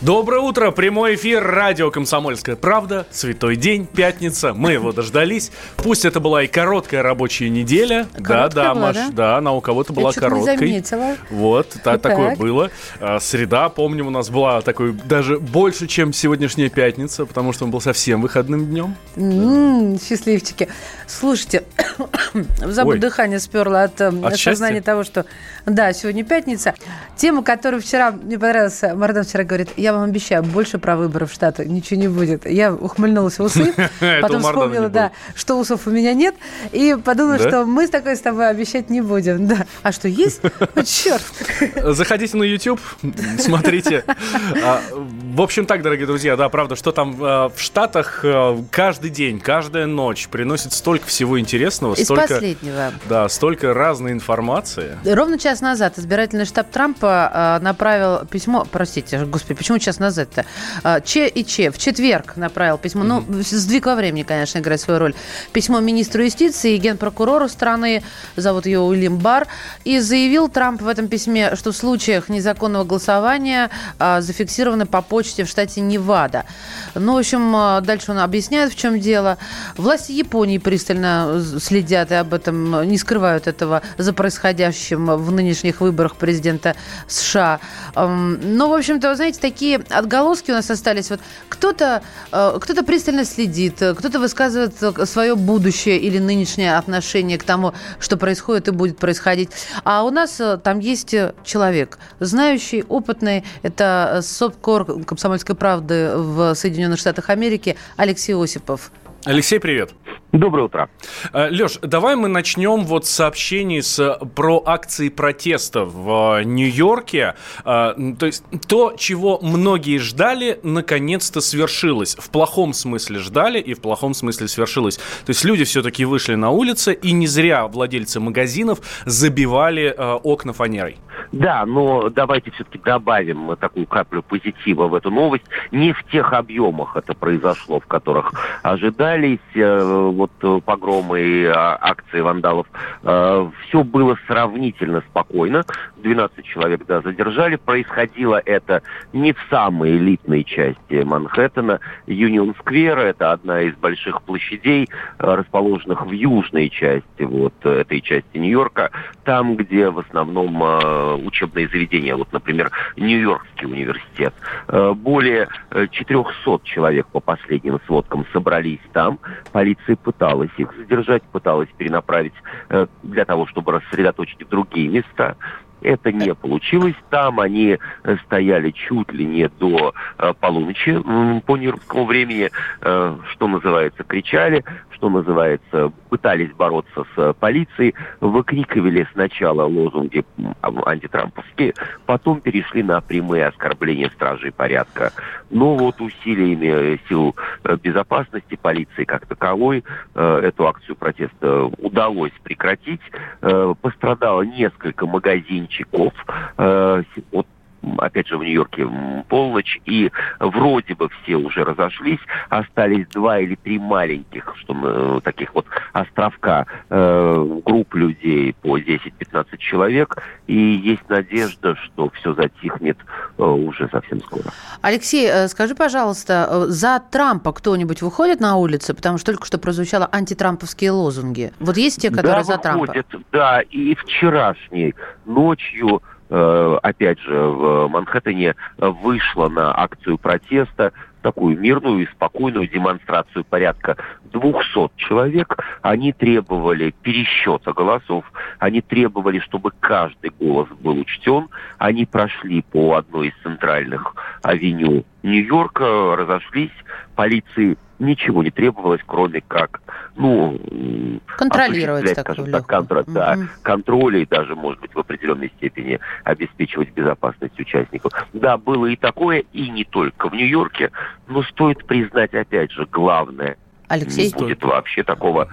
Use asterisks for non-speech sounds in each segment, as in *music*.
Доброе утро, прямой эфир, радио «Комсомольская правда», святой день, пятница, мы его дождались. Пусть это была и короткая рабочая неделя. Короткая да, да, была, Маш, да? да, она у кого-то была Я не короткой. заметила. Вот, та- Так. такое было. А, Среда, помним, у нас была такой даже больше, чем сегодняшняя пятница, потому что он был совсем выходным днем. М, Счастливчики. Слушайте, *coughs* забыл Ой. дыхание сперло от, э, От осознания счастья? того, что да, сегодня пятница. Тема, которую вчера мне понравилась, Мардан вчера говорит, я вам обещаю, больше про выборы в Штаты ничего не будет. Я ухмыльнулась в усы, *laughs* потом вспомнила, да, что усов у меня нет, и подумала, что мы с такой с тобой обещать не будем. Да. А что, есть? *laughs* Черт. Заходите на YouTube, смотрите. А, В общем так, дорогие друзья, да, правда, что там э, в Штатах э, каждый день, каждая ночь приносит столько всего интересного, Из столько, последнего. да, столько разной информации. Ровно час назад избирательный штаб Трампа направил письмо, простите, господи, почему час назад-то? Э, Че и Че в четверг направил письмо, ну, сдвиг во времени, конечно, играет свою роль. Письмо министру юстиции и генпрокурору страны, зовут ее Уильям Бар, и заявил Трамп в этом письме, что в случаях незаконного голосования э, зафиксированы по почте в штате Невада. Ну, в общем, э, дальше он объясняет, в чем дело. Власти Японии пристально следят и об этом не скрывают этого за происходящим в нынешних выборах президента США. Но, в общем-то, вы знаете, такие отголоски у нас остались. Вот кто-то э, кто пристально следит, э, кто-то высказывает свое будущее или нынешнее отношение к тому, что происходит и будет происходить. А у нас э, там есть э, человек, знающий, опытный. Это э, СОПКОР «Комсомольской правды» в Соединенных Штатах Америки Алексей Осипов. Алексей, привет. Доброе утро. Леш, давай мы начнем вот с сообщений с, про акции протеста в э, Нью-Йорке. Э, То есть то, чего многие ждали, наконец-то свершилось. В плохом смысле ждали и в плохом смысле свершилось. То есть люди все-таки вышли на улицы, и не зря владельцы магазинов забивали э, окна фанерой. Да, но давайте все-таки добавим такую каплю позитива в эту новость. Не в тех объемах это произошло, в которых ожидались э, вот э, погромы и а, акции вандалов. все было сравнительно спокойно. 12 человек, да, задержали. Происходило это не в самой элитной части Манхэттена. Юнион-сквер – это одна из больших площадей, э, расположенных в южной части вот э, этой части Нью-Йорка, там, где в основном э, учебные заведения, вот, например, Нью-Йоркский университет. Э, более э, 400 человек по последним сводкам собрались там. Полиция пыталась их задержать, пыталась перенаправить э, для того, чтобы рассредоточить в другие места. Это не получилось. Там они э, стояли чуть ли не до э, полуночи по нью-йоркскому времени, э, что называется, кричали, что называется, пытались бороться с полицией, выкрикивали сначала лозунги антитрамповские, потом перешли на прямые оскорбления стражей порядка. Но вот усилиями сил безопасности, полиции как таковой, эту акцию протеста удалось прекратить. Пострадало несколько магазинчиков. Э, м, опять же, в Нью-Йорке полночь, и вроде бы все уже разошлись, остались два или три маленьких, что м, таких вот островка э, групп людей по 10-15 человек, и есть надежда, что все затихнет э, уже совсем скоро. Алексей, э, скажи, пожалуйста, э, за Трампа кто-нибудь выходит на улицы? Потому что только что прозвучало антитрамповские лозунги. Вот есть те, которые да, за Трампа? выходят, да, и вчерашней ночью, э, опять же, в Манхэттене вышла на акцию протеста такую мирную и спокойную демонстрацию порядка 200 человек. Они требовали пересчета голосов, они требовали, чтобы каждый голос был учтен. Они прошли по одной из центральных авеню Нью-Йорка, разошлись. Полиции ничего не требовалось, кроме как, ну, Контролировать такую скажем так, контр- да, Мгм. контроля и даже, может быть, в определенной степени обеспечивать безопасность участников. Да, было и такое, и не только в Нью-Йорке, но стоит признать, опять же, главное, Алексей? не будет вообще такого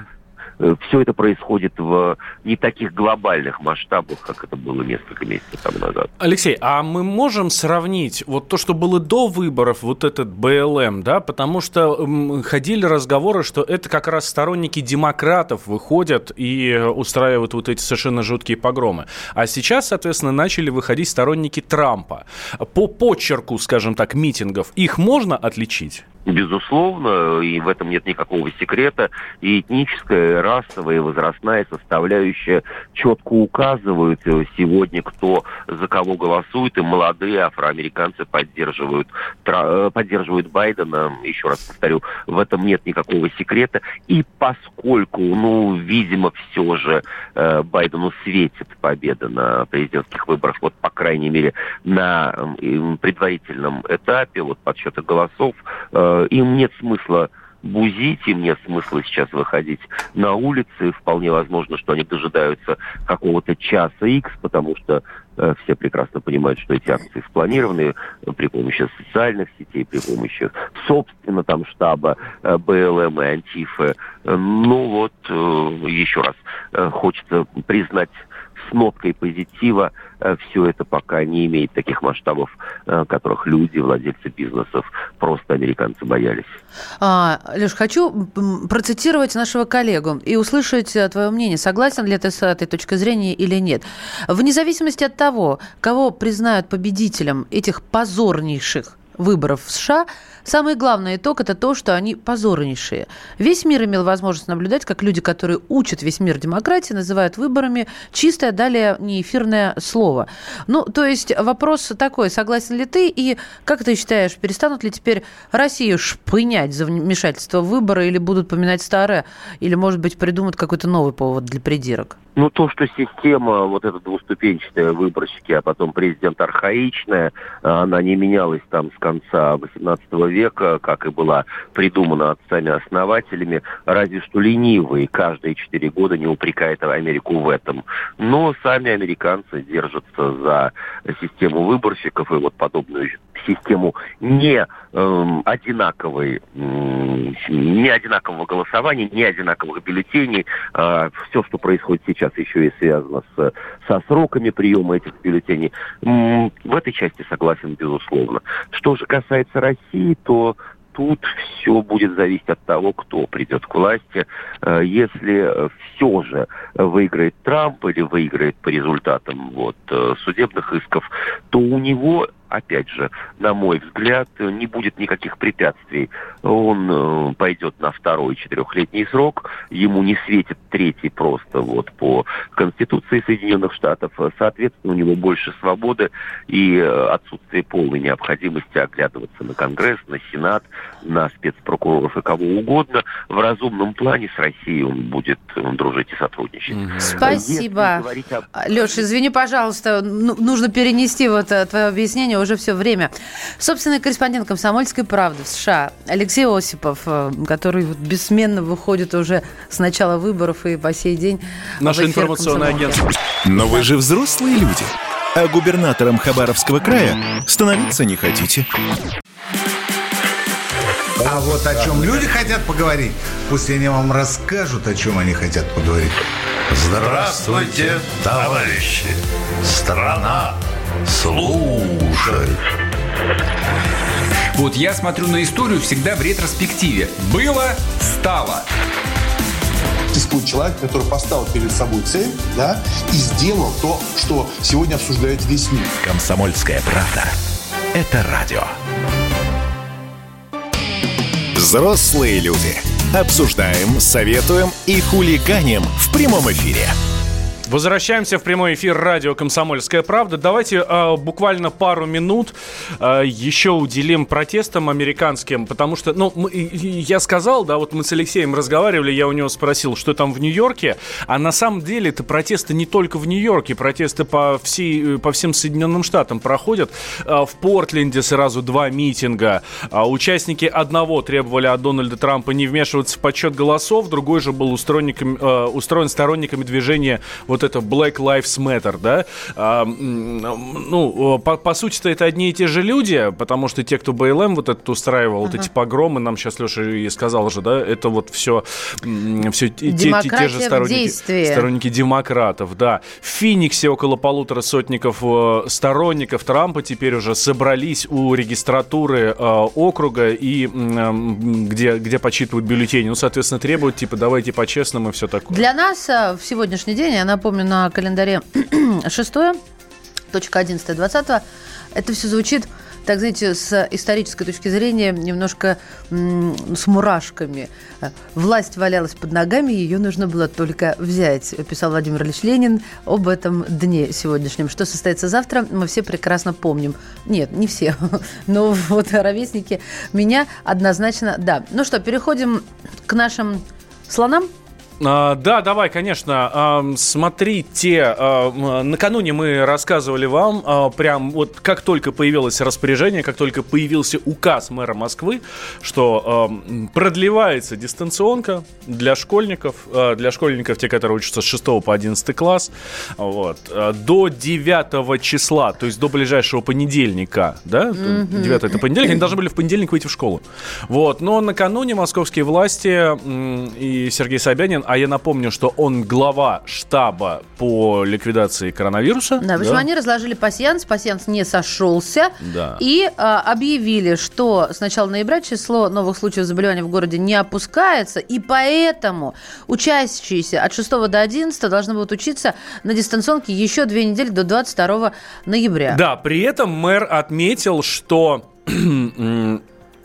все это происходит в не таких глобальных масштабах, как это было несколько месяцев тому назад. Алексей, а мы можем сравнить вот то, что было до выборов, вот этот БЛМ, да, потому что ходили разговоры, что это как раз сторонники демократов выходят и устраивают вот эти совершенно жуткие погромы. А сейчас, соответственно, начали выходить сторонники Трампа. По почерку, скажем так, митингов, их можно отличить? Безусловно, и в этом нет никакого секрета. И этническая, и расовая, и возрастная составляющая четко указывают э, сегодня, кто за кого голосует, и молодые афроамериканцы поддерживают, э, поддерживают Байдена. Еще раз повторю, в этом нет никакого секрета. И поскольку, ну, видимо, все же э, Байдену светит победа на президентских выборах, вот, по крайней мере, на предварительном этапе, вот, подсчета голосов, им нет смысла бузить, им нет смысла сейчас выходить на улицы. Вполне возможно, что они дожидаются какого-то часа X, потому что э, все прекрасно понимают, что эти акции спланированы при помощи социальных сетей, при помощи, собственно, там штаба э, БЛМ и Антифы. Ну вот, э, еще раз, э, хочется признать с ноткой позитива. Э, Все это пока не имеет таких масштабов, э, которых люди, владельцы бизнесов, просто американцы боялись. А, Леш, хочу процитировать нашего коллегу и услышать э, твое мнение. Согласен ли ты с этой точкой зрения или нет? Вне зависимости от того, кого признают победителем этих позорнейших выборов в США, самый главный итог – это то, что они позорнейшие. Весь мир имел возможность наблюдать, как люди, которые учат весь мир демократии, называют выборами чистое, далее неэфирное слово. Ну, то есть вопрос такой, согласен ли ты, и как ты считаешь, перестанут ли теперь Россию шпынять за вмешательство в выборы, или будут поминать старое, или, может быть, придумают какой-то новый повод для придирок? Ну, то, что система, вот эта двуступенчатая выборщики, а потом президент архаичная, она не менялась там с конца XVIII века, как и была придумана отцами-основателями, разве что ленивый каждые четыре года не упрекает Америку в этом. Но сами американцы держатся за систему выборщиков, и вот подобную систему не э, одинаковой, не одинакового голосования, не одинаковых бюллетеней. А все, что происходит сейчас, еще и связано с, со сроками приема этих бюллетеней. В этой части согласен, безусловно. Что же касается России, то тут все будет зависеть от того, кто придет к власти. Э, если все же выиграет Трамп или выиграет по результатам вот, э, судебных исков, то у него опять же, на мой взгляд, не будет никаких препятствий. Он э, пойдет на второй четырехлетний срок, ему не светит третий просто вот по Конституции Соединенных Штатов. Соответственно, у него больше свободы и э, отсутствие полной необходимости оглядываться на Конгресс, на Сенат, на спецпрокуроров и кого угодно. В разумном плане с Россией он будет дружить и сотрудничать. Спасибо. О... Леша, извини, пожалуйста, ну, нужно перенести вот э, твое объяснение уже все время. Собственный корреспондент «Комсомольской правды» в США Алексей Осипов, э, который вот бессменно выходит уже с начала выборов и по сей день. Наше информационное агентство. Но вы же взрослые люди. А губернатором Хабаровского края становиться не хотите. А вот о чем люди хотят поговорить, пусть они вам расскажут, о чем они хотят поговорить. Здравствуйте, товарищи! Страна Слушай. Вот я смотрю на историю всегда в ретроспективе. Было, стало. Существует человек, который поставил перед собой цель, да, и сделал то, что сегодня обсуждает весь мир. Комсомольская правда. Это радио. Взрослые люди. Обсуждаем, советуем и хулиганим в прямом эфире. Возвращаемся в прямой эфир радио «Комсомольская правда». Давайте э, буквально пару минут э, еще уделим протестам американским, потому что, ну, мы, я сказал, да, вот мы с Алексеем разговаривали, я у него спросил, что там в Нью-Йорке, а на самом деле это протесты не только в Нью-Йорке, протесты по, всей, по всем Соединенным Штатам проходят. Э, в Портленде сразу два митинга. Э, участники одного требовали от Дональда Трампа не вмешиваться в подсчет голосов, другой же был устроен, сторонниками движения вот это Black Lives Matter, да, а, ну, по, по сути-то это одни и те же люди, потому что те, кто БЛМ вот этот устраивал, ага. вот эти погромы, нам сейчас Леша и сказал же, да, это вот все, все те, те, те же сторонники, сторонники демократов, да. В Финиксе около полутора сотников сторонников Трампа теперь уже собрались у регистратуры э, округа и где, где подсчитывают бюллетени. Ну, соответственно, требуют, типа, давайте по-честному и все такое. Для нас э, в сегодняшний день, я напомню, на календаре *clears throat* 6 точка 11 20 это все звучит так, знаете, с исторической точки зрения немножко с мурашками. Власть валялась под ногами, ее нужно было только взять, писал Владимир Ильич Ленин об этом дне сегодняшнем. Что состоится завтра, мы все прекрасно помним. Нет, не все, *laughs* но вот ровесники меня однозначно, да. Ну что, переходим к нашим слонам. А, да, давай, конечно. А, смотрите, а, накануне мы рассказывали вам, а, прям вот как только появилось распоряжение, как только появился указ мэра Москвы, что а, продлевается дистанционка для школьников, а, для школьников, те, которые учатся с 6 по 11 класс, вот, а, до 9 числа, то есть до ближайшего понедельника, да, 9 это понедельник, они должны были в понедельник выйти в школу. Вот, но накануне московские власти и Сергей Собянин а я напомню, что он глава штаба по ликвидации коронавируса. Да, в общем, да? они разложили пассианс, пассианс не сошелся. Да. И а, объявили, что с начала ноября число новых случаев заболевания в городе не опускается, и поэтому учащиеся от 6 до 11 должны будут учиться на дистанционке еще две недели до 22 ноября. Да, при этом мэр отметил, что *clears throat*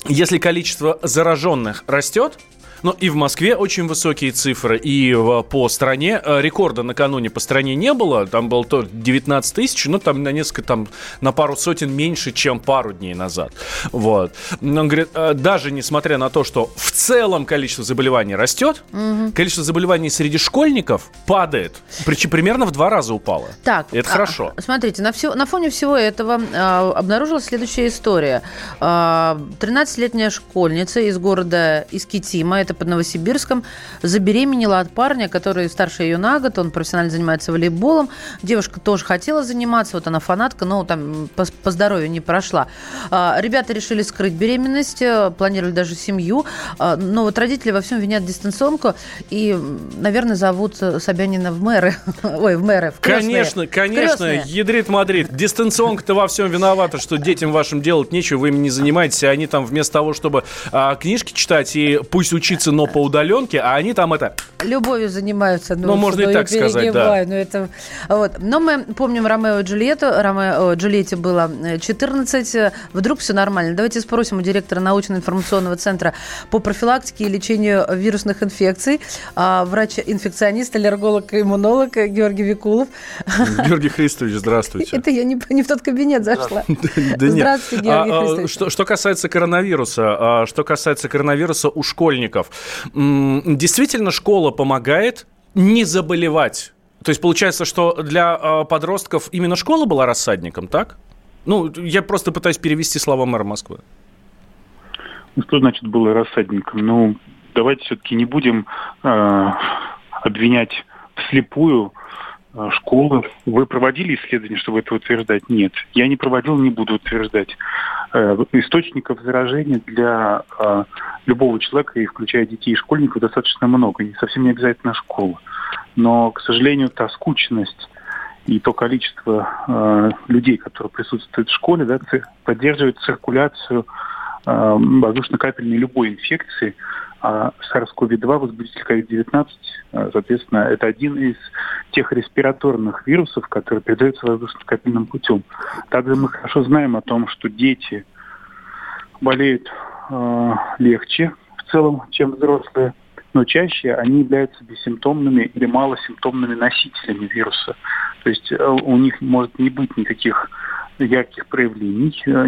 если количество зараженных растет, ну и в Москве очень высокие цифры, и по стране. Э, рекорда накануне по стране не было, там было то 19 тысяч, но там на несколько, там на пару сотен меньше, чем пару дней назад. Вот. Он говорит, э, даже несмотря на то, что в целом количество заболеваний растет, угу. количество заболеваний среди школьников падает, причем примерно в два раза упало. Так, это а, хорошо. Смотрите, на, все, на фоне всего этого а, обнаружилась следующая история. А, 13-летняя школьница из города Искитима, это под Новосибирском, забеременела от парня, который старше ее на год, он профессионально занимается волейболом. Девушка тоже хотела заниматься, вот она фанатка, но там по, по здоровью не прошла. А, ребята решили скрыть беременность, э, планировали даже семью, а, но вот родители во всем винят дистанционку и, наверное, зовут Собянина в мэры. *laughs* Ой, в мэры, в крестные. Конечно, конечно, крестные. ядрит Мадрид. Дистанционка-то во всем виновата, что детям вашим делать нечего, вы им не занимаетесь, а они там вместо того, чтобы а, книжки читать и пусть учиться учиться, но по удаленке, а они там это... Любовью занимаются. Ну, ну можно и так сказать, да. Но, это, вот. но мы помним Ромео и Джульетту. Ромео Джульетте было 14. Э, Вдруг все нормально. Давайте спросим у директора научно-информационного центра по профилактике и лечению вирусных инфекций, а, врач-инфекционист, аллерголог и иммунолог Георгий Викулов. *laughs* Георгий Христович, здравствуйте. Это я не, не в тот кабинет зашла. Здравствуйте, *laughs* Георгий а, а, Христович. Что касается коронавируса, что касается коронавируса у школьников, Действительно, школа помогает не заболевать. То есть получается, что для а, подростков именно школа была рассадником, так? Ну, я просто пытаюсь перевести слова мэра Москвы. Ну, что значит было рассадником? Ну, давайте все-таки не будем э, обвинять вслепую школы. Вы проводили исследования, чтобы это утверждать? Нет. Я не проводил, не буду утверждать. Э, источников заражения для э, любого человека, и включая детей и школьников, достаточно много. Не совсем не обязательно школа. Но, к сожалению, та скучность и то количество э, людей, которые присутствуют в школе, да, поддерживает циркуляцию воздушно-капельной любой инфекции, а SARS-CoV-2, возбудитель COVID-19, э, соответственно, это один из тех респираторных вирусов, которые передаются воздушно-капельным путем. Также мы хорошо знаем о том, что дети болеют э, легче в целом, чем взрослые, но чаще они являются бессимптомными или малосимптомными носителями вируса. То есть э, у них может не быть никаких ярких проявлений, э,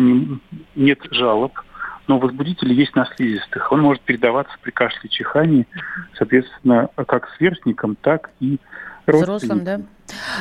нет жалоб, но возбудитель есть на слизистых. Он может передаваться при кашле чихании, соответственно, как сверстникам, так и Взрослым, да?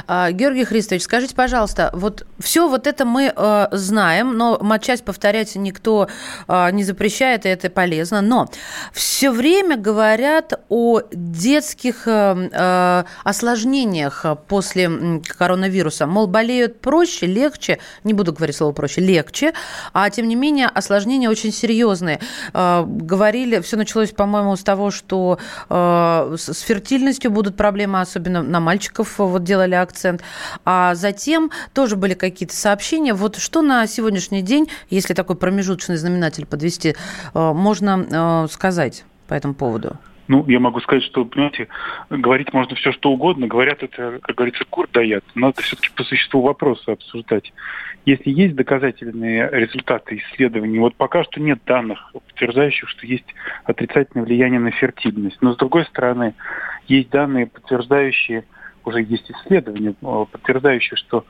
А, Георгий Христович, скажите, пожалуйста, вот все вот это мы э, знаем, но матчасть повторять никто э, не запрещает, и это полезно. Но все время говорят о детских э, э, осложнениях после коронавируса. Мол, болеют проще, легче, не буду говорить слово проще, легче, а тем не менее осложнения очень серьезные. Э, говорили, все началось, по-моему, с того, что э, с фертильностью будут проблемы, особенно на мальчиков вот делали акцент. А затем тоже были какие-то сообщения. Вот что на сегодняшний день, если такой промежуточный знаменатель подвести, э, можно э, сказать по этому поводу? Ну, я могу сказать, что, понимаете, говорить можно все, что угодно. Говорят это, как говорится, кур дает. Надо все-таки по существу вопроса обсуждать. Если есть доказательные результаты исследований, вот пока что нет данных, подтверждающих, что есть отрицательное влияние на фертильность. Но, с другой стороны, есть данные, подтверждающие, уже есть исследования, э, подтверждающие, что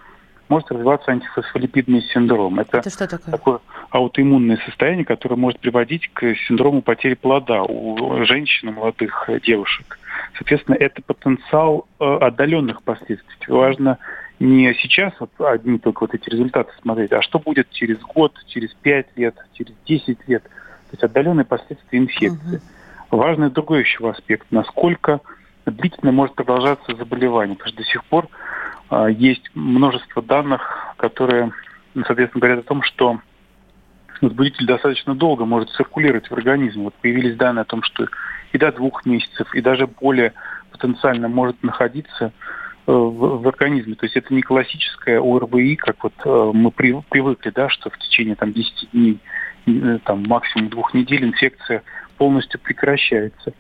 может развиваться антифосфолипидный синдром. Это, Это что такое? такое аутоиммунное состояние, которое может приводить к синдрому потери плода у женщин и молодых э, девушек. Соответственно, это потенциал э, отдаленных последствий. Важно не сейчас вот одни только вот эти результаты смотреть, а что будет через год, через пять лет, через 10 лет. То есть отдаленные последствия инфекции. Важный другой еще аспект, насколько длительно может продолжаться заболевание. Потому что до сих пор а, есть множество данных, которые, ну, соответственно, говорят о том, что возбудитель достаточно долго может циркулировать в организме. Вот появились данные о том, что и до двух месяцев, и даже более потенциально может находиться э, в, организме. То есть это не классическое ОРВИ, как вот э, мы при, привыкли, да, что в течение там, 10 дней, э, там, максимум двух недель инфекция полностью прекращается.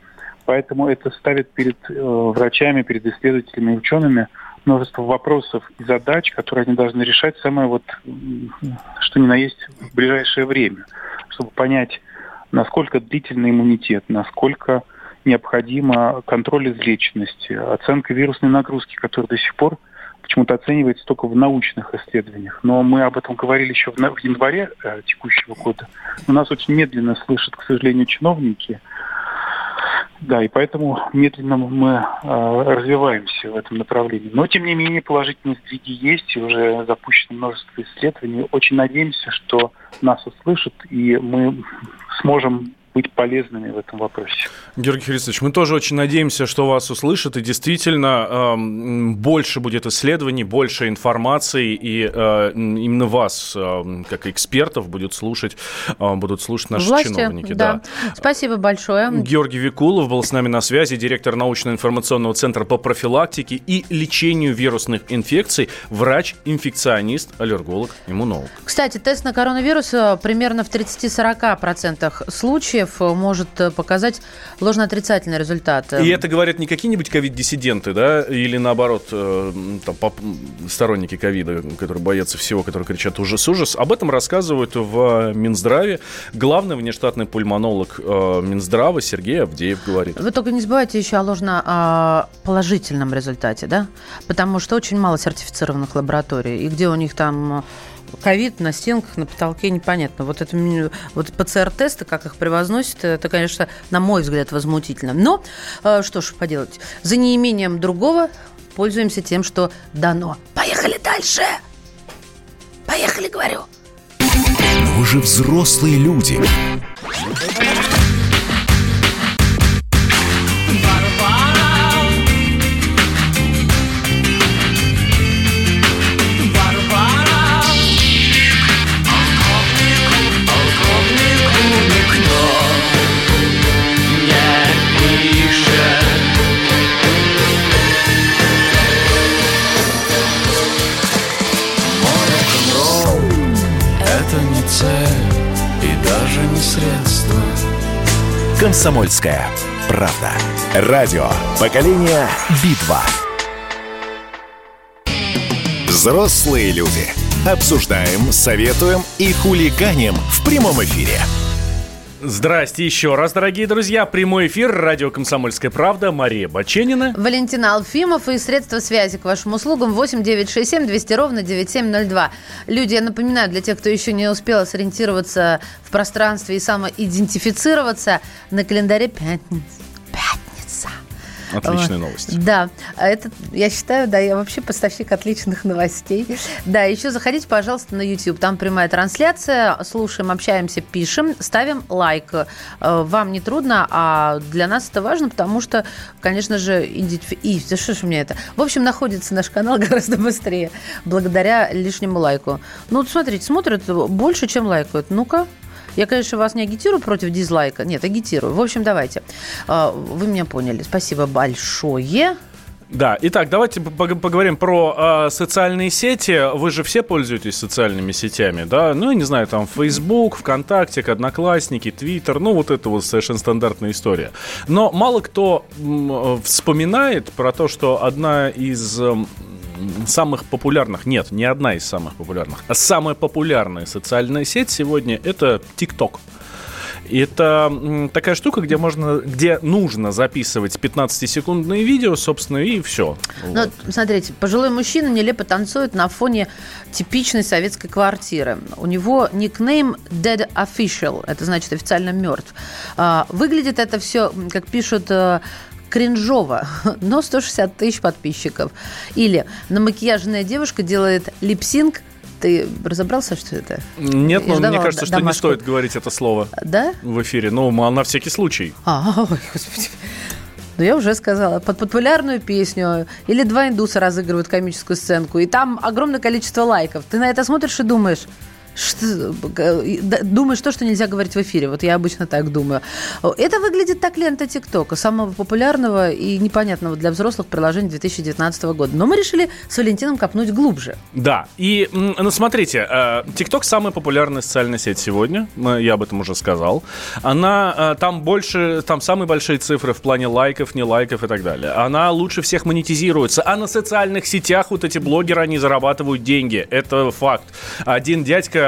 Поэтому это ставит перед э, врачами, перед исследователями и учеными множество вопросов и задач, которые они должны решать самое вот, что ни на есть в ближайшее время, чтобы понять, насколько длительный иммунитет, насколько необходимо контроль излеченности, оценка вирусной нагрузки, которая до сих пор почему-то оценивается только в научных исследованиях. Но мы об этом говорили еще в январе э, текущего года. У нас очень медленно слышат, к сожалению, чиновники. Да, и поэтому медленно мы э, развиваемся в этом направлении. Но, тем не менее, положительные сдвиги есть, и уже запущено множество исследований. Очень надеемся, что нас услышат, и мы сможем быть полезными в этом вопросе. Георгий Христович, мы тоже очень надеемся, что вас услышат, и действительно эм, больше будет исследований, больше информации, и э, именно вас, э, как экспертов, будет слушать, э, будут слушать наши Власти, чиновники. да. Спасибо большое. Георгий Викулов был с нами на связи, директор научно-информационного центра по профилактике и лечению вирусных инфекций, врач-инфекционист, аллерголог, иммунолог. Кстати, тест на коронавирус э, примерно в 30-40% случаев э, может э, показать ложно-отрицательный результат. И это говорят не какие-нибудь ковид-диссиденты, да, или наоборот, э, там, сторонники ковида, которые боятся всего, которые кричат ужас-ужас. Об этом рассказывают в Минздраве. Главный внештатный пульмонолог э, Минздрава Сергей Авдеев говорит. Вы только не забывайте еще о ложно-положительном результате, да? Потому что очень мало сертифицированных лабораторий. И где у них там э, ковид на стенках, на потолке, непонятно. Вот это вот ПЦР-тесты, как их превозносят, это, конечно, на мой взгляд, возмутительно. Но э, что ж поделать, за неимением другого пользуемся тем, что дано. Поехали дальше! Поехали, говорю! Но вы же взрослые люди. Комсомольская правда. Радио. Поколение Битва. Взрослые люди. Обсуждаем, советуем и хулиганим в прямом эфире. Здрасте еще раз, дорогие друзья. Прямой эфир, радио «Комсомольская правда», Мария Баченина. Валентина Алфимов и средства связи к вашим услугам 8 967 200 ровно 9702. Люди, я напоминаю, для тех, кто еще не успел сориентироваться в пространстве и самоидентифицироваться, на календаре пятница. Отличная новость. Да, а это, я считаю, да, я вообще поставщик отличных новостей. Да, еще заходите, пожалуйста, на YouTube. Там прямая трансляция. Слушаем, общаемся, пишем, ставим лайк. Э, Вам не трудно, а для нас это важно, потому что, конечно же, идентифи- и, да что ж у меня это? В общем, находится наш канал *laughs* гораздо быстрее, благодаря лишнему лайку. Ну, вот смотрите, смотрят больше, чем лайкают. Ну-ка, я, конечно, вас не агитирую против дизлайка. Нет, агитирую. В общем, давайте. А, Вы меня поняли. Спасибо большое. Да, итак, давайте пог- поговорим про э, социальные сети. Вы же все пользуетесь социальными сетями, да? Ну, я не знаю, там Facebook, ВКонтакте, Одноклассники, Твиттер, ну, вот это вот совершенно стандартная история. Но мало кто м, э, вспоминает про то, что одна из самых популярных, нет, не одна из самых популярных, а самая популярная социальная сеть сегодня это TikTok. Это такая штука, где можно, где нужно записывать 15-секундные видео, собственно, и все. Ну, смотрите, пожилой мужчина нелепо танцует на фоне типичной советской квартиры. У него никнейм Dead Official, это значит официально мертв. А, Выглядит это все, как пишут э, кринжово, *laughs* но 160 тысяч подписчиков. Или намакияженная девушка делает липсинг. Ты разобрался, что это? Нет, но мне кажется, что не домашку. стоит говорить это слово Да? в эфире. Ну, на всякий случай. А, *laughs* ой, господи. Ну, я уже сказала. Под популярную песню или два индуса разыгрывают комическую сценку, и там огромное количество лайков. Ты на это смотришь и думаешь, что, думаешь то, что нельзя говорить в эфире. Вот я обычно так думаю. Это выглядит так лента ТикТока, самого популярного и непонятного для взрослых приложения 2019 года. Но мы решили с Валентином копнуть глубже. Да, и, ну, смотрите, э, TikTok самая популярная социальная сеть сегодня, я об этом уже сказал. Она, э, там больше, там самые большие цифры в плане лайков, не лайков и так далее. Она лучше всех монетизируется, а на социальных сетях вот эти блогеры, они зарабатывают деньги, это факт. Один дядька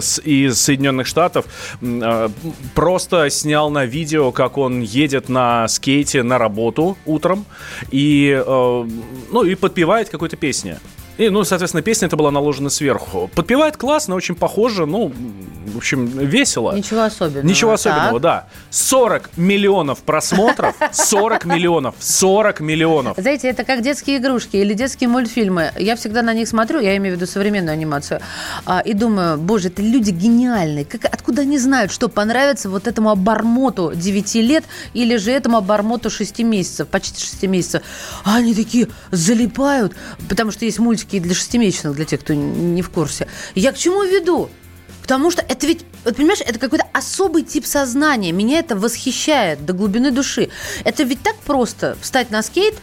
с- из Соединенных Штатов э, просто снял на видео, как он едет на скейте на работу утром и, э, ну, и подпевает какой-то песни. И, ну, соответственно, песня это была наложена сверху. Подпевает классно, очень похоже, ну, в общем, весело. Ничего особенного. Ничего особенного, Так. да. 40 миллионов просмотров. *laughs* 40 миллионов. 40 миллионов. Знаете, это как детские игрушки или детские мультфильмы. Я всегда на них смотрю, я имею в виду современную анимацию, а, и думаю, боже, это люди гениальные. Как, откуда они знают, что понравится вот этому обормоту 9 лет или же этому обормоту 6 месяцев, почти 6 месяцев. А они такие залипают, потому что есть мультики и для шестимесячных, для тех, кто не в курсе. Я к чему веду? Потому что это ведь, вот понимаешь, это какой-то особый тип сознания. Меня это восхищает до глубины души. Это ведь так просто встать на скейт,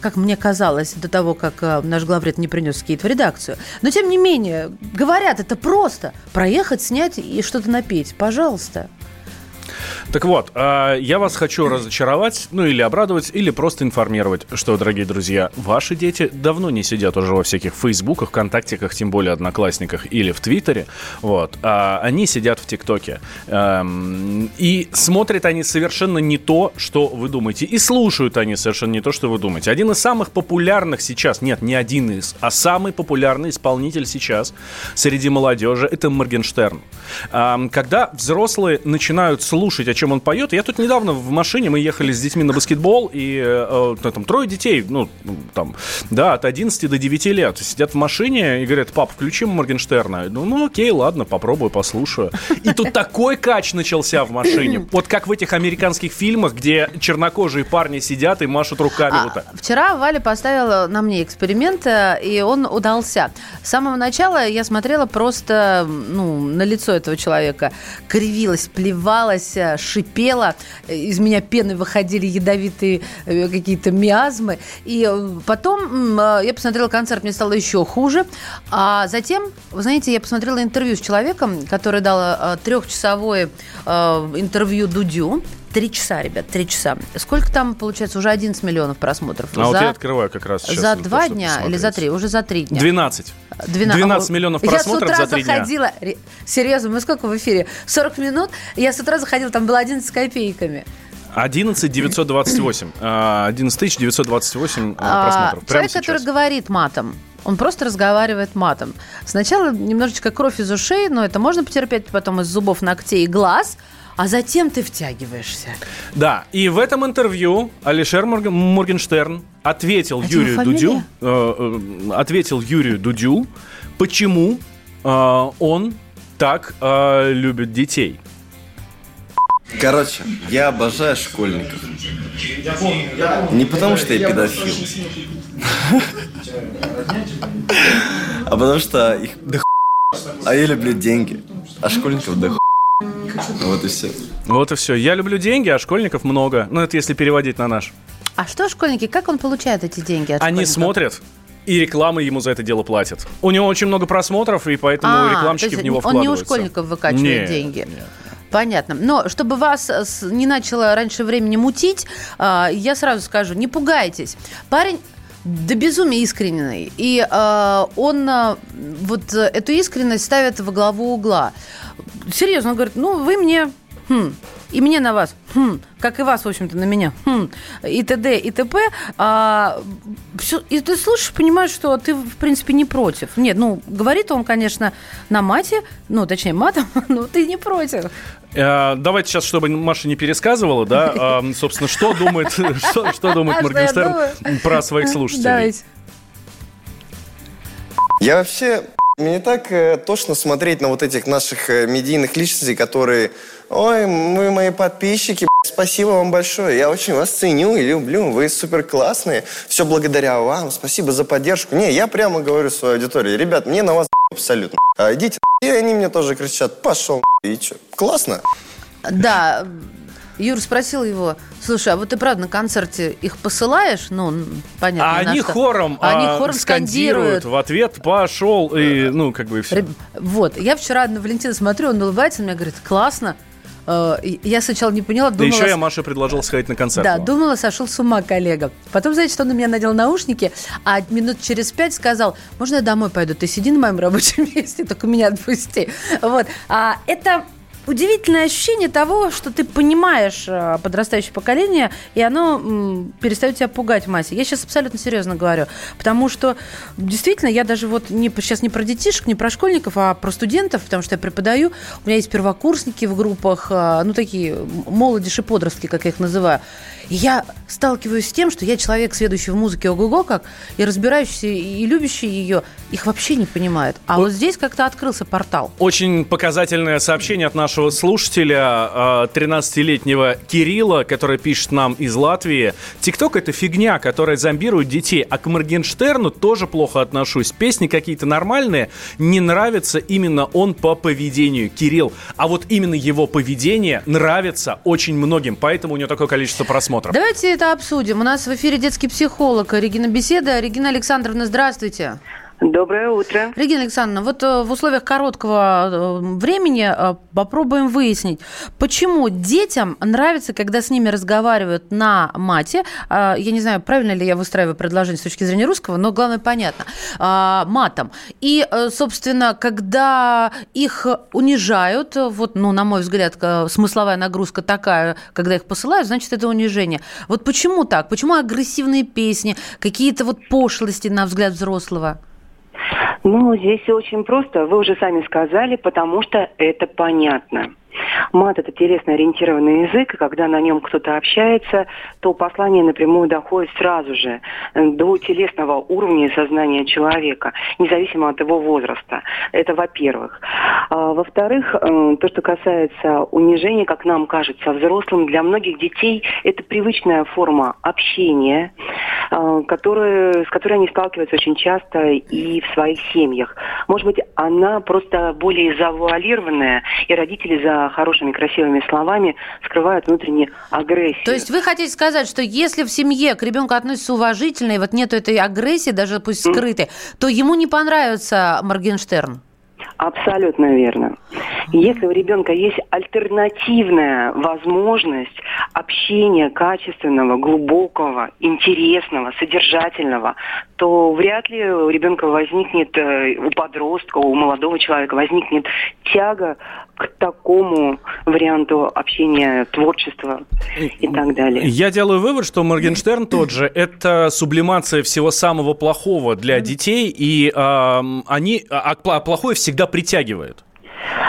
как мне казалось, до того, как э, наш главред не принес скейт в редакцию. Но тем не менее, говорят, это просто. Проехать, снять и что-то напеть. Пожалуйста. Так вот, э, я вас хочу разочаровать, ну или обрадовать, или просто информировать, что, дорогие друзья, ваши дети давно не сидят уже во всяких фейсбуках, контактиках, тем более одноклассниках или в твиттере, вот, а они сидят в тиктоке. Эм, и смотрят они совершенно не то, что вы думаете, и слушают они совершенно не то, что вы думаете. Один из самых популярных сейчас, нет, не один из, а самый популярный исполнитель сейчас среди молодежи – это Моргенштерн. Эм, когда взрослые начинают слушать, о чем он поет, я тут недавно в машине, мы ехали с детьми на баскетбол, и э, э, там трое детей, ну, там, да, от 11 до 9 лет, сидят в машине и говорят, пап, включи Моргенштерна. Ну, ну окей, ладно, попробую, послушаю. И тут такой кач начался в машине. Вот как в этих американских фильмах, где чернокожие парни сидят и машут руками А, вот так. Вчера Валя поставила на мне эксперимент, э, и он удался. С самого начала я смотрела просто ну, на лицо этого человека. Кривилась, плевалась, э, шипела. Э, Из меня пены выходили ядовитые э, какие-то миазмы. И э, потом я посмотрела концерт, мне стало еще хуже. А затем, вы знаете, я посмотрела интервью с человеком, который дал трехчасовое интервью Дудю. Три часа, ребят, три часа. Сколько там, получается, уже 11 миллионов просмотров? А вот За- я открываю как раз сейчас. за два чтобы дня или за три? Уже за три дня. 12. 12, 12 миллионов просмотров я с утра за три дня. заходила, ре- серьезно, мы сколько в эфире? 40 минут, я с утра заходила, там было 11 с копейками. 11 928. *coughs* А, 11 928 А, просмотров. Прямо Человек, сейчас. который говорит матом, он просто разговаривает матом. Сначала немножечко кровь из ушей, но это можно потерпеть, потом из зубов, ногтей и глаз. А затем ты втягиваешься. Да, и в этом интервью Алишер Морг- Моргенштерн ответил его Юрию фамилия? Дудю, э, э, ответил Юрию Дудю, почему э, он так э, любит детей. Короче, я обожаю школьников. Не потому, что я педофил. *laughs* А потому что их да. А я люблю деньги. А школьников да. Вот и все. Вот и все. Я люблю деньги, а школьников много. Ну, это если переводить на наш. А что школьники, как он получает эти деньги от Они школьников? смотрят, и реклама ему за это дело платит. У него очень много просмотров, и поэтому А, рекламщики в него он не у вкладываются. школьников выкачивает Нет, деньги. нет. Понятно. Но чтобы вас не начало раньше времени мутить, а, я сразу скажу, не пугайтесь. Парень до безумия искренний. И э, он э, вот эту искренность ставит во главу угла. Серьезно, он говорит, ну, вы мне... хм, и мне на вас, хм, как и вас, в общем-то, на меня, хм, и т.д. и т.п. А, всё- и ты слушаешь, понимаешь, что ты, в принципе, не против. Нет, ну, говорит он, конечно, на мате, ну, точнее, матом, *laughs* но ты не против. Э, Давайте сейчас, чтобы Маша не пересказывала, да, а, собственно, что думает, *laughs* что, что думает Моргенштерн про своих слушателей. Давайте. Я вообще... Мне не так э, тошно смотреть на вот этих наших э, медийных личностей, которые... Ой, мы мои подписчики, спасибо вам большое. Я очень вас ценю и люблю. Вы супер классные. Все благодаря вам. Спасибо за поддержку. Не, я прямо говорю своей аудитории. Ребят, мне на вас абсолютно. А идите. И они мне тоже кричат. Пошел. И что? Классно. Да, Юр спросил его, слушай, а вот ты правда на концерте их посылаешь? Ну, понятно. А они что. хором, А они а, хором скандируют скандируют. в ответ «пошел» и, ну, как бы и все. Вот, я вчера на Валентина смотрю, он улыбается, он мне говорит, классно. Э, Я сначала не поняла, Да думала... еще я Маше предложил сходить на концерт. Да, думала, сошел с ума коллега. Потом, знаете, что он на меня надел наушники, а минут через пять сказал, можно я домой пойду? Ты сиди на моем рабочем *laughs* месте, только меня отпусти. Вот. А это удивительное ощущение того, что ты понимаешь э, подрастающее поколение, и оно м, перестает тебя пугать в массе. Я сейчас абсолютно серьезно говорю, потому что действительно я даже вот не, сейчас не про детишек, не про школьников, а про студентов, потому что я преподаю. У меня есть первокурсники в группах, э, ну такие молодежь и подростки, как я их называю. И я сталкиваюсь с тем, что я человек, следующий в музыке ого-го как, и разбирающийся, и любящий ее, их вообще не понимает. А вот здесь как-то открылся портал. Очень показательное сообщение от нашего слушателя, э, 13-летнего Кирилла, который пишет нам из Латвии. ТикТок — это фигня, которая зомбирует детей, а к Моргенштерну тоже плохо отношусь. Песни какие-то нормальные, не нравится именно он по поведению. Кирилл, а вот именно его поведение нравится очень многим, поэтому у него такое количество просмотров. Давайте это обсудим. У нас в эфире детский психолог Регина Беседа. Регина Александровна, здравствуйте. Доброе утро. Регина Александровна, вот э, в условиях короткого э, времени э, попробуем выяснить, почему детям нравится, когда с ними разговаривают на мате. Я не знаю, правильно ли я выстраиваю предложение с точки зрения русского, но главное понятно. Матом. И, собственно, когда их унижают, вот, ну, на мой взгляд, смысловая нагрузка такая, когда их посылают, значит, это унижение. Вот почему так? Почему агрессивные песни, какие-то вот пошлости, на взгляд взрослого? Ну, здесь очень просто. Вы уже сами сказали, потому что это понятно. Мат – это телесно-ориентированный язык, и когда на нем кто-то общается, то послание напрямую доходит сразу же э, до телесного уровня сознания человека, независимо от его возраста. Это во-первых. А, во-вторых, э, то, что касается унижения, как нам кажется, взрослым, для многих детей это привычная форма общения, э, которая- с которой они сталкиваются очень часто и в своих семьях. Может быть, она просто более завуалированная, и родители за хорошими красивыми словами скрывают внутреннюю агрессию. То есть вы хотите сказать, что если в семье к ребенку относятся уважительно, и вот нету этой агрессии, даже пусть скрытой, то ему не понравится Моргенштерн? Абсолютно верно. Если у ребенка есть альтернативная возможность общения качественного, глубокого, интересного, содержательного, то вряд ли у ребенка возникнет, э, у подростка, у молодого человека возникнет тяга к такому варианту общения, творчества и так далее. Я делаю вывод, что Моргенштерн тот же. Это сублимация всего самого плохого для детей, и эм, они, а, а плохое всегда притягивают.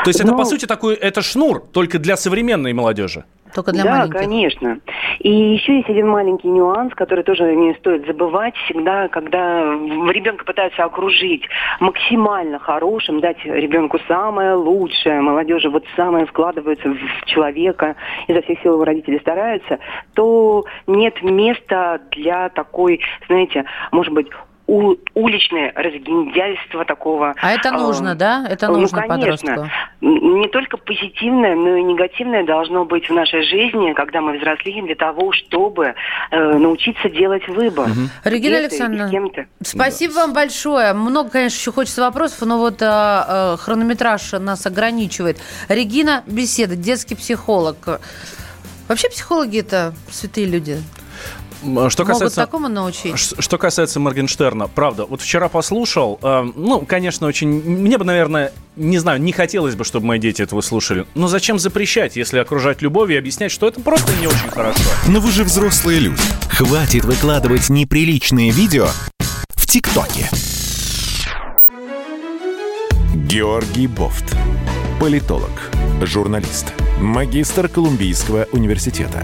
То есть это, Ну, по сути, такой, это шнур, только для современной молодежи. Только для да, маленьких. конечно. И еще есть один маленький нюанс, который тоже не стоит забывать. Всегда, когда ребенка пытаются окружить максимально хорошим, дать ребенку самое лучшее, молодежи вот самое вкладывается в человека, изо всех сил его родители стараются, то нет места для такой, знаете, может быть, у- уличное разгильдяйство такого. А это нужно, э, да? Это ну, нужно конечно. подростку. Не только позитивное, но и негативное должно быть в нашей жизни, когда мы взрослеем, для того, чтобы э, научиться делать выбор. Регина Где-то или Александровна. Спасибо вам большое. Много, конечно, еще хочется вопросов, но вот а, а, хронометраж нас ограничивает. Регина Беседа, детский психолог. Вообще психологи это святые люди. Что Могут касается... такому научить. Что касается Моргенштерна, правда, вот вчера послушал, э, ну, конечно, очень, мне бы, наверное, не знаю, не хотелось бы, чтобы мои дети этого слушали, но зачем запрещать, если окружать любовью и объяснять, что это просто не очень хорошо? Но вы же взрослые люди. Хватит выкладывать неприличные видео в ТикТоке. Георгий Бофт. Политолог, журналист, магистр Колумбийского университета,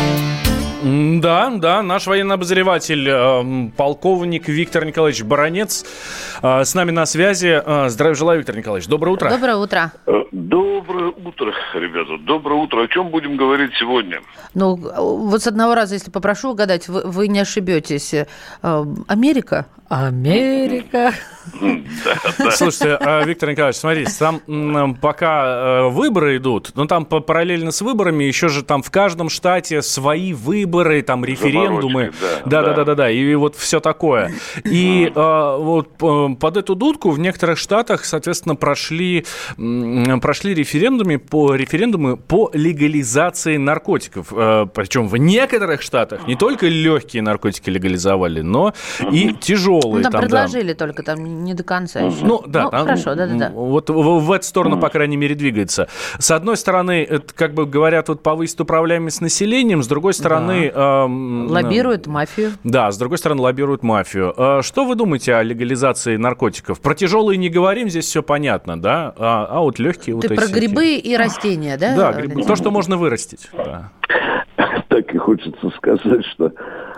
Да, да, наш военный обозреватель, э, полковник Виктор Николаевич Баранец э, с нами на связи. Э, Здравия желаю, Виктор Николаевич. Доброе утро. Доброе утро. Э, Доброе утро, ребята. Доброе утро. О чем будем говорить сегодня? Ну, вот с одного раза, если попрошу угадать, вы, вы не ошибетесь. Америка? Америка. Слушайте, Виктор Николаевич, смотрите, там пока выборы идут, но там параллельно с выборами еще же там в каждом штате свои выборы, там референдумы. Заморочки, да, Да, да, да. да, да, да, и вот все такое. И э, вот э, под эту дудку в некоторых штатах, соответственно, прошли прошли референдумы по референдумы по легализации наркотиков. Э, Причем в некоторых штатах не только легкие наркотики легализовали, но и тяжелые. Ну, там там, да. предложили только, там не до конца еще. Ну, да. там, хорошо, да-да-да. Вот в, в эту сторону, по крайней мере, двигается. С одной стороны, это, как бы говорят, вот повысит управляемость населением, с другой стороны... эм, Лоббирует мафию. Да, с другой стороны, лоббируют мафию. Э, Что вы думаете о легализации наркотиков? Про тяжелые не говорим, здесь все понятно, да? А, а вот легкие вот Ты эти про грибы и растения, да? Да, грибы. То, что можно вырастить. да. Так и хочется сказать, что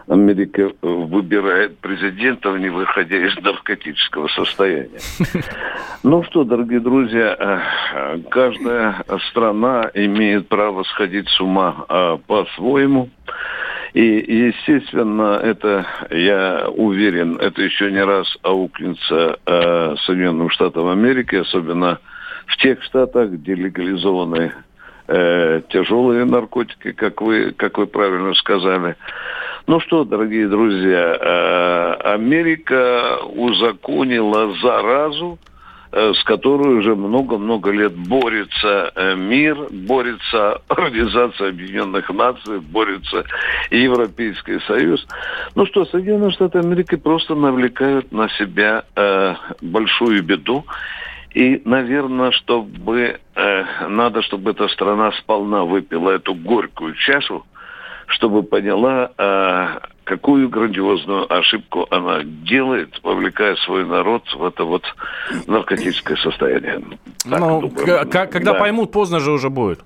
Америка выбирает президентов, не выходя из наркотического состояния. *laughs* Ну что, дорогие друзья, э, каждая страна имеет право сходить с ума э, по-своему. И, естественно, это, я уверен, это еще не раз аукнется э, Соединенным Штатам Америки, особенно в тех штатах, где легализованы э, тяжелые наркотики, как вы, как вы правильно сказали. Ну что, дорогие друзья, э, Америка узаконила заразу, э, с которой уже много-много лет борется э, мир, борется Организация Объединенных Наций, борется Европейский Союз. Ну что, Соединенные Штаты Америки просто навлекают на себя э, большую беду. И, наверное, чтобы э, надо, чтобы эта страна сполна выпила эту горькую чашу, чтобы поняла, э, какую грандиозную ошибку она делает, вовлекая свой народ в это вот наркотическое состояние. Так Ну, думаю. когда Да. поймут, поздно же уже будет.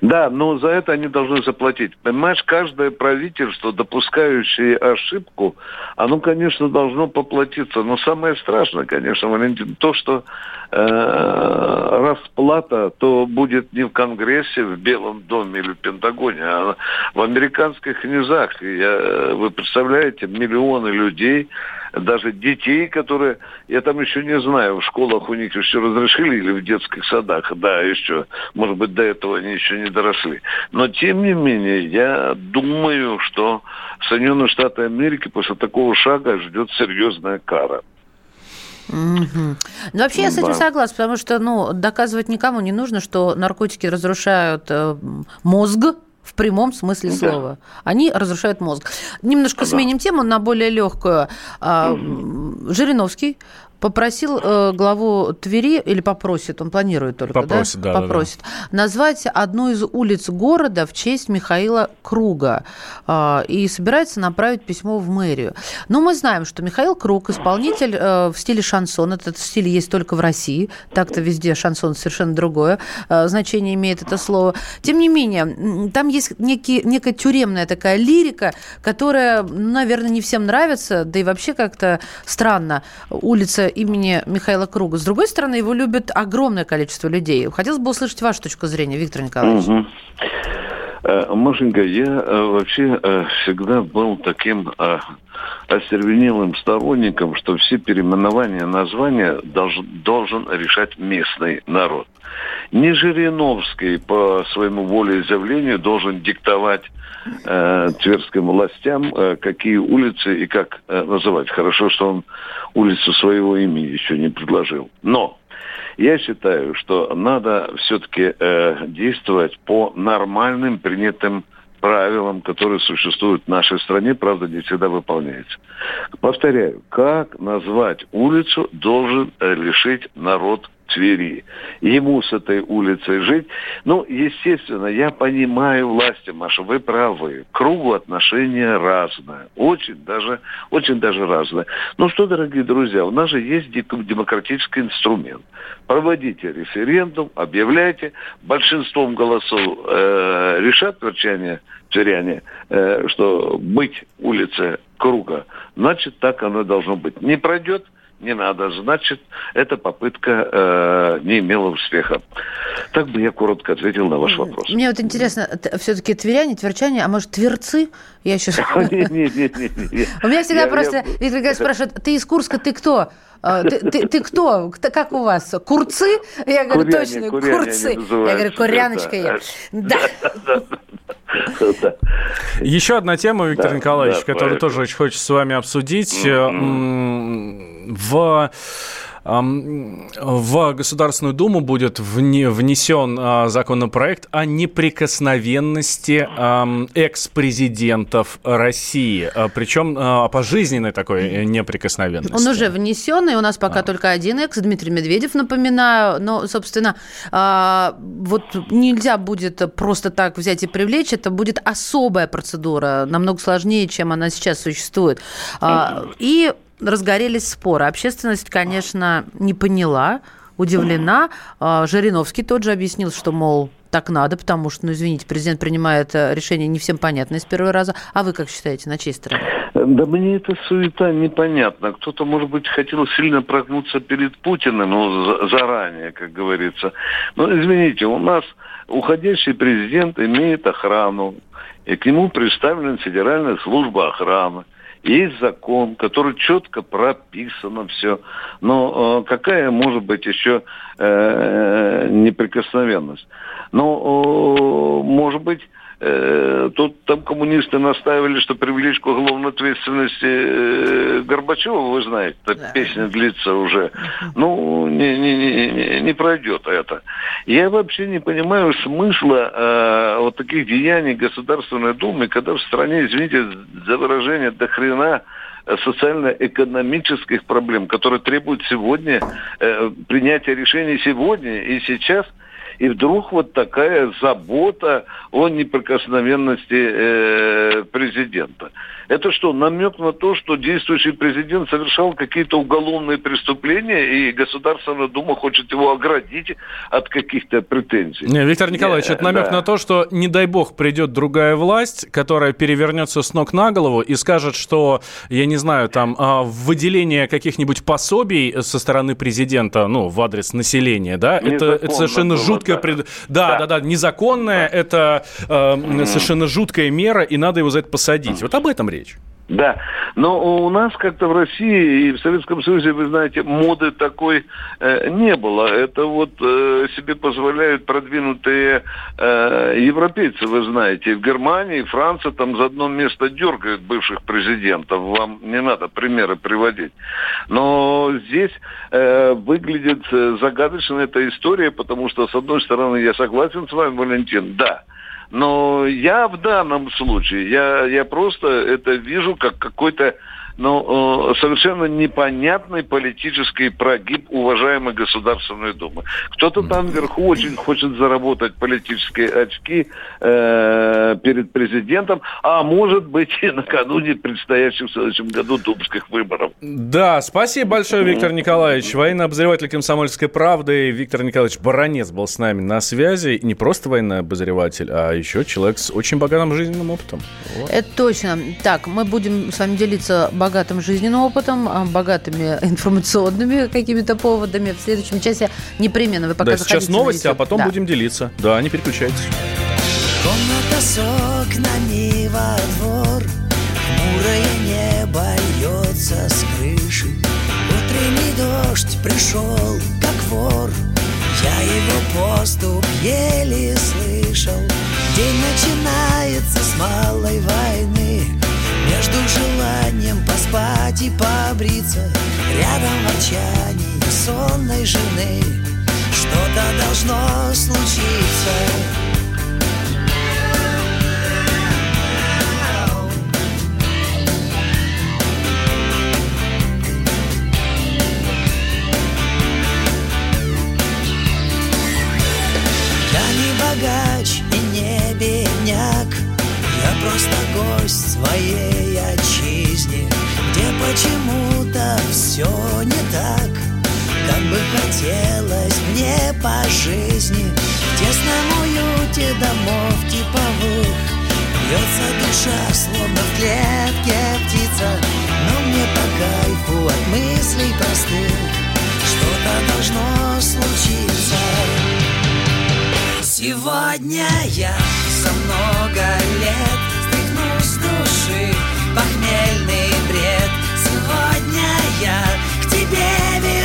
Да, но за это они должны заплатить. Понимаешь, каждое правительство, допускающее ошибку, оно, конечно, должно поплатиться. Но самое страшное, конечно, Валентин, то, что э, расплата то будет не в Конгрессе, в Белом доме или в Пентагоне, а в американских низах. Я, вы представляете, миллионы людей, даже детей, которые, я там еще не знаю, в школах у них еще разрешили или в детских садах, да, еще, может быть, до этого они еще не доросли. Но, тем не менее, я думаю, что Соединенные Штаты Америки после такого шага ждет серьезная кара. Мгм. Ну, вообще я с этим Да. согласна, потому что, ну, доказывать никому не нужно, что наркотики разрушают э, мозг в прямом смысле Да. слова. Они разрушают мозг. Немножко сменим тему на более легкую. А, Жириновский попросил э, главу Твери, или попросит, он планирует только, Попросит, да, да, да. Попросит, назвать одну из улиц города в честь Михаила Круга. А, и собирается направить письмо в мэрию. Но мы знаем, что Михаил Круг, исполнитель э, в стиле шансон, этот стиль есть только в России, так-то везде шансон совершенно другое э, значение имеет это слово. Тем не менее, там есть некий, некая тюремная такая лирика, которая, ну, наверное, не всем нравится, да и вообще как-то странно. Улица имени Михаила Круга. С другой стороны, его любит огромное количество людей. Хотелось бы услышать вашу точку зрения, Виктор Николаевич. Мгм. Э, Машенька, я э, вообще э, всегда был таким остервенелым сторонником, что все переименования названия долж- должен решать местный народ. Не Жириновский по своему волеизъявлению должен диктовать э, тверским властям, э, какие улицы и как э, называть. Хорошо, что он улицу своего имени еще не предложил. Но я считаю, что надо все-таки э, действовать по нормальным принятым правилам, которые существуют в нашей стране, правда, не всегда выполняются. Повторяю, как назвать улицу должен э, решить народ Твери. Ему с этой улицей жить. Ну, естественно, я понимаю власти, Маша, вы правы. К кругу отношения разное. Очень даже, очень даже разное. Ну что, дорогие друзья, у нас же есть демократический инструмент. Проводите референдум, объявляйте. Большинством голосов э, решат тверчане, тверяне, э, что быть улице круга, значит, так оно должно быть. Не пройдет, не надо, значит, эта попытка э, не имела успеха. Так бы я коротко ответил на ваш вопрос. Мне вот интересно, все-таки тверяне, тверчане, а может, тверцы? Я еще... *laughs* Нет, нет, нет. *laughs* У меня всегда просто Виктор Николаевич спрашивает, ты из Курска, ты кто? А, Ты, ты- ты кто? Как у вас? Курцы? Я говорю, Куряне, точно, куряне курцы. Я говорю, куряночка я. да. Да. Да. Еще одна тема, Виктор Да, Николаевич, да, которую тоже очень хочется с вами обсудить. В в Государственную Думу будет вне- внесен а, законопроект о неприкосновенности экс-президентов России. А, Причем а, пожизненной такой неприкосновенности. Он уже внесен, и у нас пока только один экс, Дмитрий Медведев, напоминаю. Но, собственно, а, вот нельзя будет просто так взять и привлечь. Это будет особая процедура, намного сложнее, чем она сейчас существует. А, И разгорелись споры. Общественность, конечно, не поняла, удивлена. А, Жириновский тот же объяснил, что, мол, так надо, потому что, ну, извините, президент принимает э, решение не всем понятное с первого раза. А вы как считаете, на чьей стороне? Да мне эта суета непонятна. Кто-то, может быть, хотел сильно прогнуться перед Путиным, ну, за- заранее, как говорится. Но, извините, у нас уходящий президент имеет охрану, и к нему представлена Федеральная служба охраны. Есть закон, который четко прописано все. Но э, какая может быть еще э, неприкосновенность? Ну, э, может быть, э, тут там коммунисты настаивали, что привлечь к уголовной ответственности Горбачева, вы знаете, эта песня длится уже. Ну, не, не, не, не- пройдет это. Я вообще не понимаю смысла э, вот таких деяний Государственной Думы, когда в стране, извините за выражение, до хрена социально-экономических проблем, которые требуют сегодня э, принятия решений сегодня и сейчас. И вдруг вот такая забота о неприкосновенности э, президента. Это что, намек на то, что действующий президент совершал какие-то уголовные преступления, и Государственная Дума хочет его оградить от каких-то претензий? Не, Виктор Николаевич, это намек да. на то, что, не дай бог, придет другая власть, которая перевернется с ног на голову и скажет, что, я не знаю, там, а, выделение каких-нибудь пособий со стороны президента, ну, в адрес населения, да, это, это совершенно было, жуткое... да. пред- Да, да, да, незаконное, это э, совершенно жуткая мера, и надо его за это посадить. Вот об этом речь. Да, но у нас как-то в России и в Советском Союзе, вы знаете, моды такой э, не было. Это вот э, себе позволяют продвинутые э, европейцы, вы знаете. В Германии, Франция там за одно место дергают бывших президентов. Вам не надо примеры приводить. Но здесь э, выглядит э, загадочно эта история, потому что, с одной стороны, я согласен с вами, Валентин, да, но я в данном случае, я, я просто это вижу как какой-то ну, э, совершенно непонятный политический прогиб уважаемой Государственной Думы. Кто-то там вверху очень хочет заработать политические очки э, перед президентом, а может быть и накануне предстоящих в следующем году думских выборов. Да, спасибо большое, Виктор Николаевич. Военный обозреватель «Комсомольской правды» Виктор Николаевич Баранец был с нами на связи. не просто военный обозреватель, а еще человек с очень богатым жизненным опытом. Вот. Это точно. Так, мы будем с вами делиться богатым жизненным опытом, а, богатыми информационными какими-то поводами. В следующем часе непременно вы пока Да, сейчас новости, а потом да. будем делиться. Да, не переключайтесь. Комната с окнами во двор Хмурое небо льется с крыши Утренний дождь пришел, как вор Я его поступ еле слышал День начинается с малой войны между желанием поспать и побриться. Рядом ворчание сонной жены. Что-то должно случиться. Я не богач и не бедняк Я просто гость своей отчизне Где почему-то все не так Как бы хотелось мне по жизни. В тесном уюте домов типовых Бьется душа, словно в клетке птица. Но мне по кайфу от мыслей простых Что-то должно случиться Сегодня я за много лет Стряхну с души похмельный бред. Сегодня я к тебе вернусь